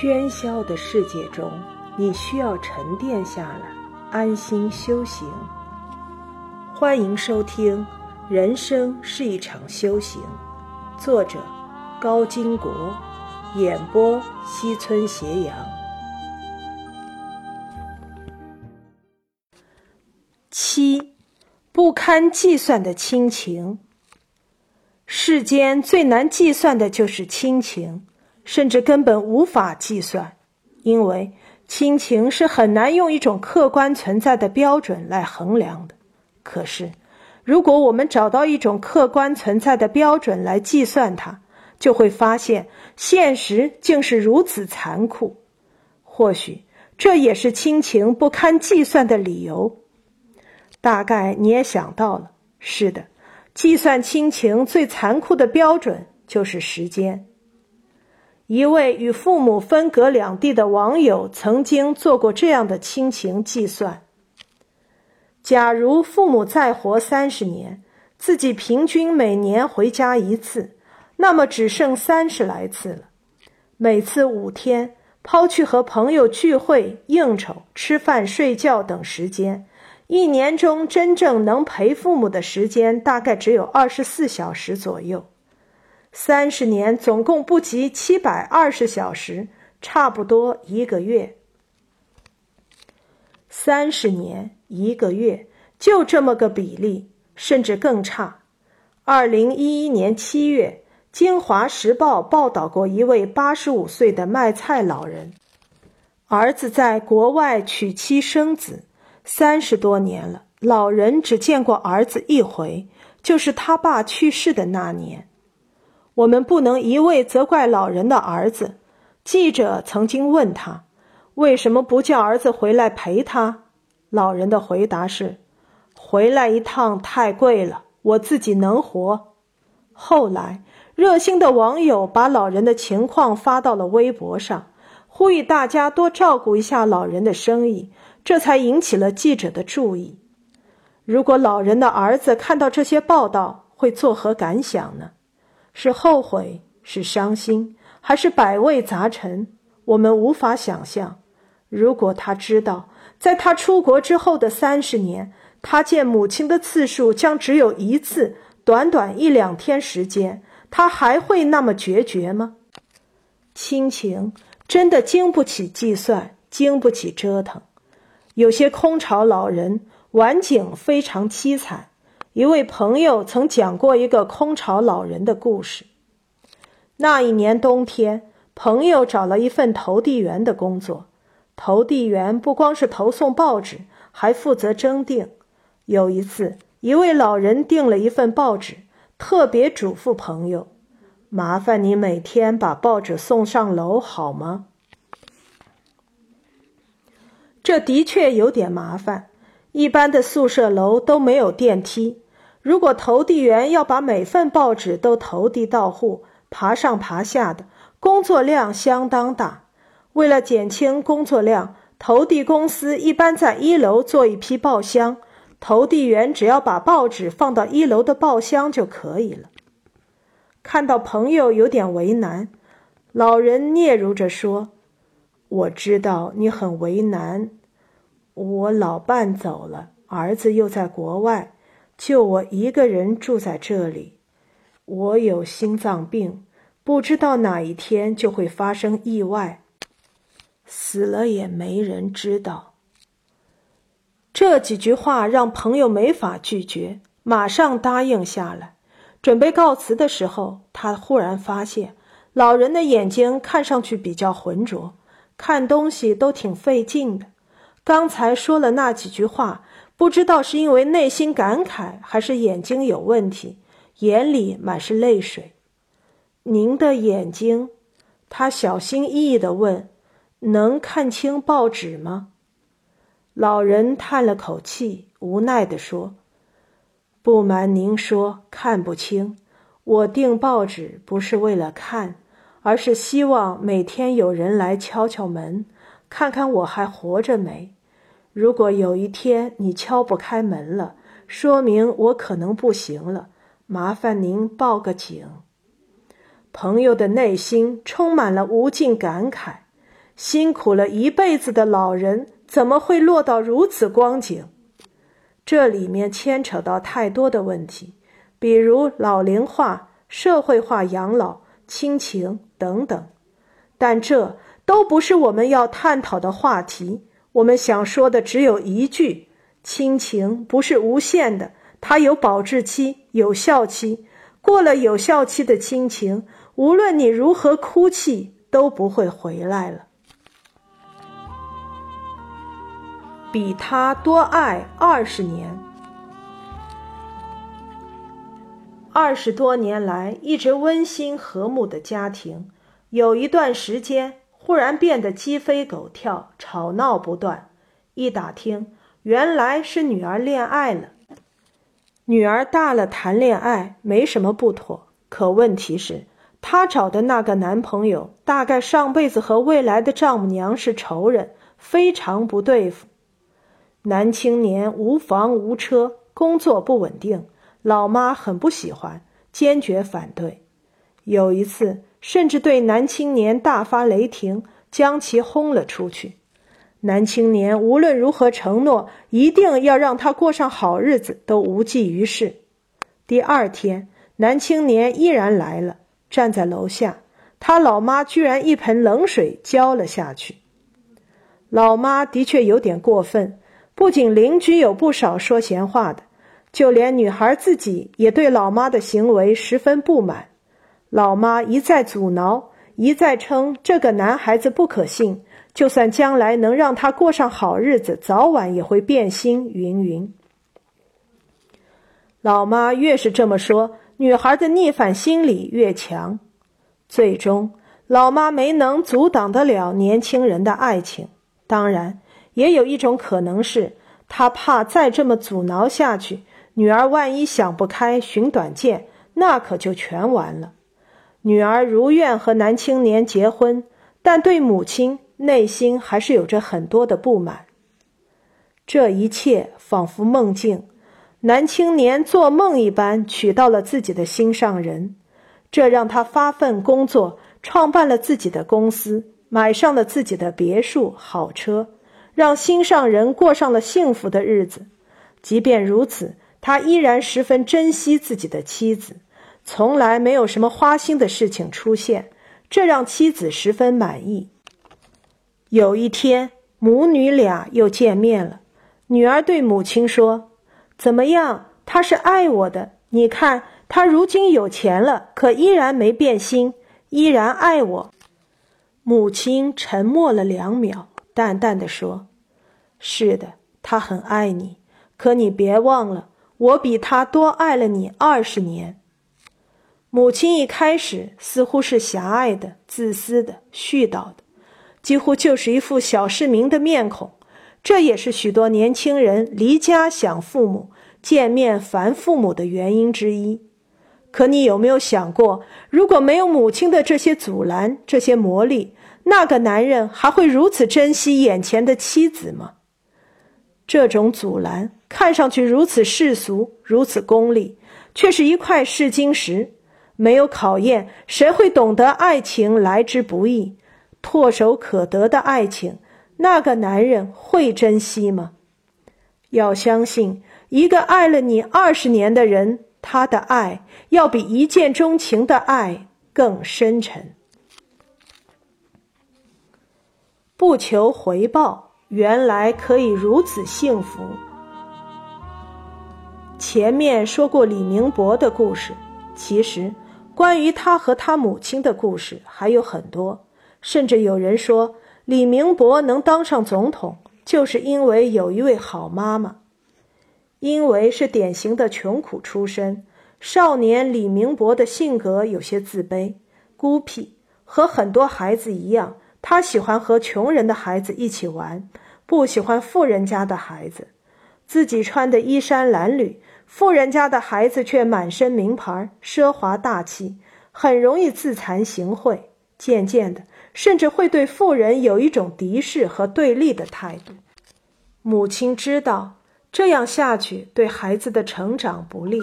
喧嚣的世界中，你需要沉淀下来，安心修行。欢迎收听《人生是一场修行》，作者高金国，演播西村斜阳。七，不堪计算的亲情。世间最难计算的就是亲情。甚至根本无法计算，因为亲情是很难用一种客观存在的标准来衡量的。可是，如果我们找到一种客观存在的标准来计算它，就会发现现实竟是如此残酷。或许这也是亲情不堪计算的理由。大概你也想到了，是的，计算亲情最残酷的标准就是时间。一位与父母分隔两地的网友曾经做过这样的亲情计算：假如父母再活三十年，自己平均每年回家一次，那么只剩三十来次了。每次五天，抛去和朋友聚会、应酬、吃饭、睡觉等时间，一年中真正能陪父母的时间大概只有二十四小时左右。三十年总共不及七百二十小时，差不多一个月。三十年一个月，就这么个比例，甚至更差。二零一一年七月，《京华时报》报道过一位八十五岁的卖菜老人，儿子在国外娶妻生子，三十多年了，老人只见过儿子一回，就是他爸去世的那年。我们不能一味责怪老人的儿子。记者曾经问他：“为什么不叫儿子回来陪他？”老人的回答是：“回来一趟太贵了，我自己能活。”后来，热心的网友把老人的情况发到了微博上，呼吁大家多照顾一下老人的生意，这才引起了记者的注意。如果老人的儿子看到这些报道，会作何感想呢？是后悔，是伤心，还是百味杂陈？我们无法想象。如果他知道，在他出国之后的三十年，他见母亲的次数将只有一次，短短一两天时间，他还会那么决绝吗？亲情真的经不起计算，经不起折腾。有些空巢老人，晚景非常凄惨。一位朋友曾讲过一个空巢老人的故事。那一年冬天，朋友找了一份投递员的工作。投递员不光是投送报纸，还负责征订。有一次，一位老人订了一份报纸，特别嘱咐朋友：“麻烦你每天把报纸送上楼，好吗？”这的确有点麻烦。一般的宿舍楼都没有电梯，如果投递员要把每份报纸都投递到户，爬上爬下的工作量相当大。为了减轻工作量，投递公司一般在一楼做一批报箱，投递员只要把报纸放到一楼的报箱就可以了。看到朋友有点为难，老人嗫嚅着说：“我知道你很为难。”我老伴走了，儿子又在国外，就我一个人住在这里。我有心脏病，不知道哪一天就会发生意外，死了也没人知道。这几句话让朋友没法拒绝，马上答应下来。准备告辞的时候，他忽然发现老人的眼睛看上去比较浑浊，看东西都挺费劲的。刚才说了那几句话，不知道是因为内心感慨，还是眼睛有问题，眼里满是泪水。您的眼睛，他小心翼翼地问：“能看清报纸吗？”老人叹了口气，无奈地说：“不瞒您说，看不清。我订报纸不是为了看，而是希望每天有人来敲敲门。”看看我还活着没？如果有一天你敲不开门了，说明我可能不行了。麻烦您报个警。朋友的内心充满了无尽感慨。辛苦了一辈子的老人怎么会落到如此光景？这里面牵扯到太多的问题，比如老龄化、社会化养老、亲情等等。但这都不是我们要探讨的话题。我们想说的只有一句：亲情不是无限的，它有保质期、有效期。过了有效期的亲情，无论你如何哭泣，都不会回来了。比他多爱二十年，二十多年来一直温馨和睦的家庭，有一段时间忽然变得鸡飞狗跳，吵闹不断。一打听，原来是女儿恋爱了。女儿大了，谈恋爱没什么不妥，可问题是，她找的那个男朋友大概上辈子和未来的丈母娘是仇人，非常不对付。男青年无房无车，工作不稳定，老妈很不喜欢，坚决反对。有一次，甚至对男青年大发雷霆，将其轰了出去。男青年无论如何承诺一定要让他过上好日子，都无济于事。第二天，男青年依然来了，站在楼下，他老妈居然一盆冷水浇了下去。老妈的确有点过分。不仅邻居有不少说闲话的，就连女孩自己也对老妈的行为十分不满。老妈一再阻挠，一再称这个男孩子不可信，就算将来能让他过上好日子，早晚也会变心。云云。老妈越是这么说，女孩的逆反心理越强。最终，老妈没能阻挡得了年轻人的爱情。当然。也有一种可能是，他怕再这么阻挠下去，女儿万一想不开寻短见，那可就全完了。女儿如愿和男青年结婚，但对母亲内心还是有着很多的不满。这一切仿佛梦境，男青年做梦一般娶到了自己的心上人，这让他发奋工作，创办了自己的公司，买上了自己的别墅、好车。让心上人过上了幸福的日子，即便如此，他依然十分珍惜自己的妻子，从来没有什么花心的事情出现，这让妻子十分满意。有一天，母女俩又见面了，女儿对母亲说：“怎么样？他是爱我的。你看，他如今有钱了，可依然没变心，依然爱我。”母亲沉默了两秒。淡淡的说：“是的，他很爱你，可你别忘了，我比他多爱了你二十年。”母亲一开始似乎是狭隘的、自私的、絮叨的，几乎就是一副小市民的面孔。这也是许多年轻人离家想父母、见面烦父母的原因之一。可你有没有想过，如果没有母亲的这些阻拦、这些磨砺？那个男人还会如此珍惜眼前的妻子吗？这种阻拦看上去如此世俗，如此功利，却是一块试金石。没有考验，谁会懂得爱情来之不易、唾手可得的爱情？那个男人会珍惜吗？要相信，一个爱了你二十年的人，他的爱要比一见钟情的爱更深沉。不求回报，原来可以如此幸福。前面说过李明博的故事，其实关于他和他母亲的故事还有很多，甚至有人说李明博能当上总统，就是因为有一位好妈妈。因为是典型的穷苦出身，少年李明博的性格有些自卑、孤僻，和很多孩子一样。他喜欢和穷人的孩子一起玩，不喜欢富人家的孩子。自己穿的衣衫褴褛，富人家的孩子却满身名牌，奢华大气，很容易自惭形秽。渐渐的，甚至会对富人有一种敌视和对立的态度。母亲知道这样下去对孩子的成长不利，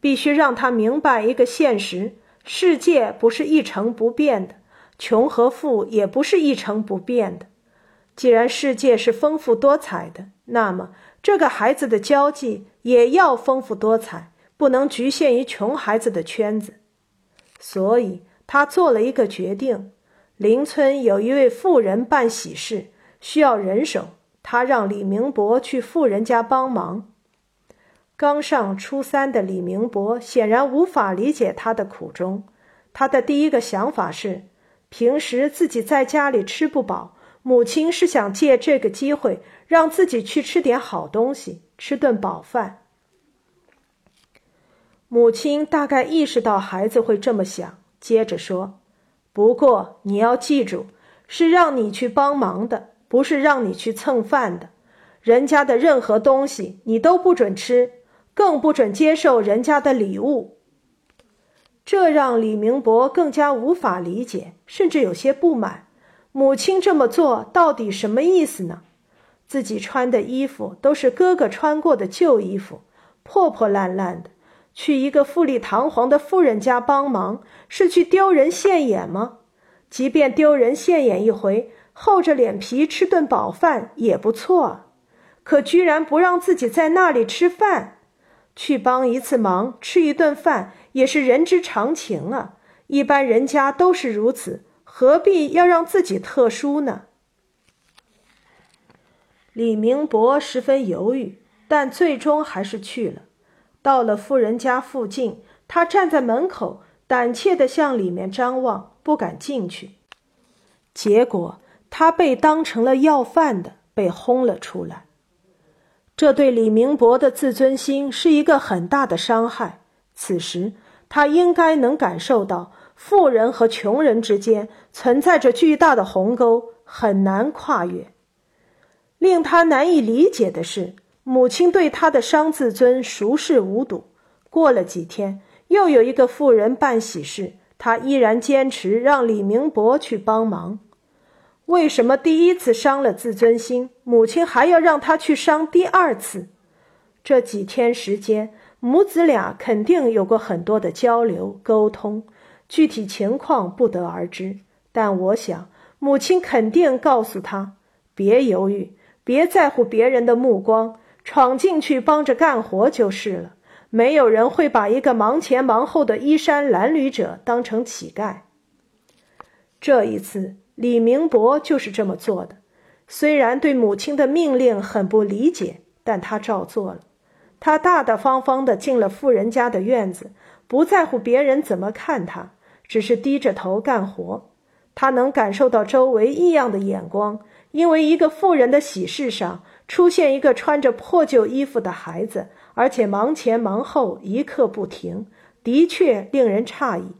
必须让他明白一个现实：世界不是一成不变的。穷和富也不是一成不变的。既然世界是丰富多彩的，那么这个孩子的交际也要丰富多彩，不能局限于穷孩子的圈子。所以他做了一个决定：邻村有一位富人办喜事，需要人手，他让李明博去富人家帮忙。刚上初三的李明博显然无法理解他的苦衷，他的第一个想法是：平时自己在家里吃不饱。母亲是想借这个机会让自己去吃点好东西，吃顿饱饭。母亲大概意识到孩子会这么想，接着说：“不过你要记住，是让你去帮忙的，不是让你去蹭饭的。人家的任何东西你都不准吃，更不准接受人家的礼物。”这让李明博更加无法理解，甚至有些不满。母亲这么做到底什么意思呢？自己穿的衣服都是哥哥穿过的旧衣服，破破烂烂的，去一个富丽堂皇的富人家帮忙，是去丢人现眼吗？即便丢人现眼一回，厚着脸皮吃顿饱饭也不错。可居然不让自己在那里吃饭，去帮一次忙，吃一顿饭也是人之常情啊，一般人家都是如此。何必要让自己特殊呢？李明博十分犹豫，但最终还是去了。到了富人家附近，他站在门口，胆怯地向里面张望，不敢进去。结果，他被当成了要饭的，被轰了出来。这对李明博的自尊心是一个很大的伤害。此时，他应该能感受到。富人和穷人之间存在着巨大的鸿沟，很难跨越。令他难以理解的是，母亲对他的伤自尊熟视无睹。过了几天，又有一个妇人办喜事，他依然坚持让李明博去帮忙。为什么第一次伤了自尊心，母亲还要让他去伤第二次？这几天时间，母子俩肯定有过很多的交流沟通。具体情况不得而知，但我想母亲肯定告诉他：别犹豫，别在乎别人的目光，闯进去帮着干活就是了。没有人会把一个忙前忙后的衣衫褴褛者当成乞丐。这一次，李明博就是这么做的。虽然对母亲的命令很不理解，但他照做了。他大大方方地进了富人家的院子，不在乎别人怎么看他。只是低着头干活，他能感受到周围异样的眼光，因为一个富人的喜事上出现一个穿着破旧衣服的孩子，而且忙前忙后，一刻不停，的确令人诧异。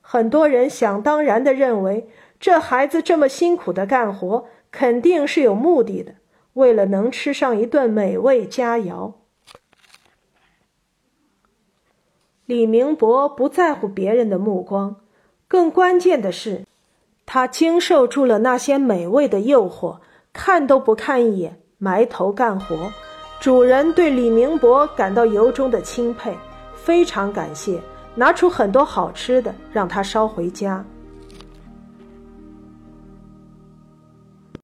很多人想当然地认为，这孩子这么辛苦的干活，肯定是有目的的，为了能吃上一顿美味佳肴。李明博不在乎别人的目光，更关键的是，他经受住了那些美味的诱惑，看都不看一眼，埋头干活。主人对李明博感到由衷的钦佩，非常感谢，拿出很多好吃的让他捎回家。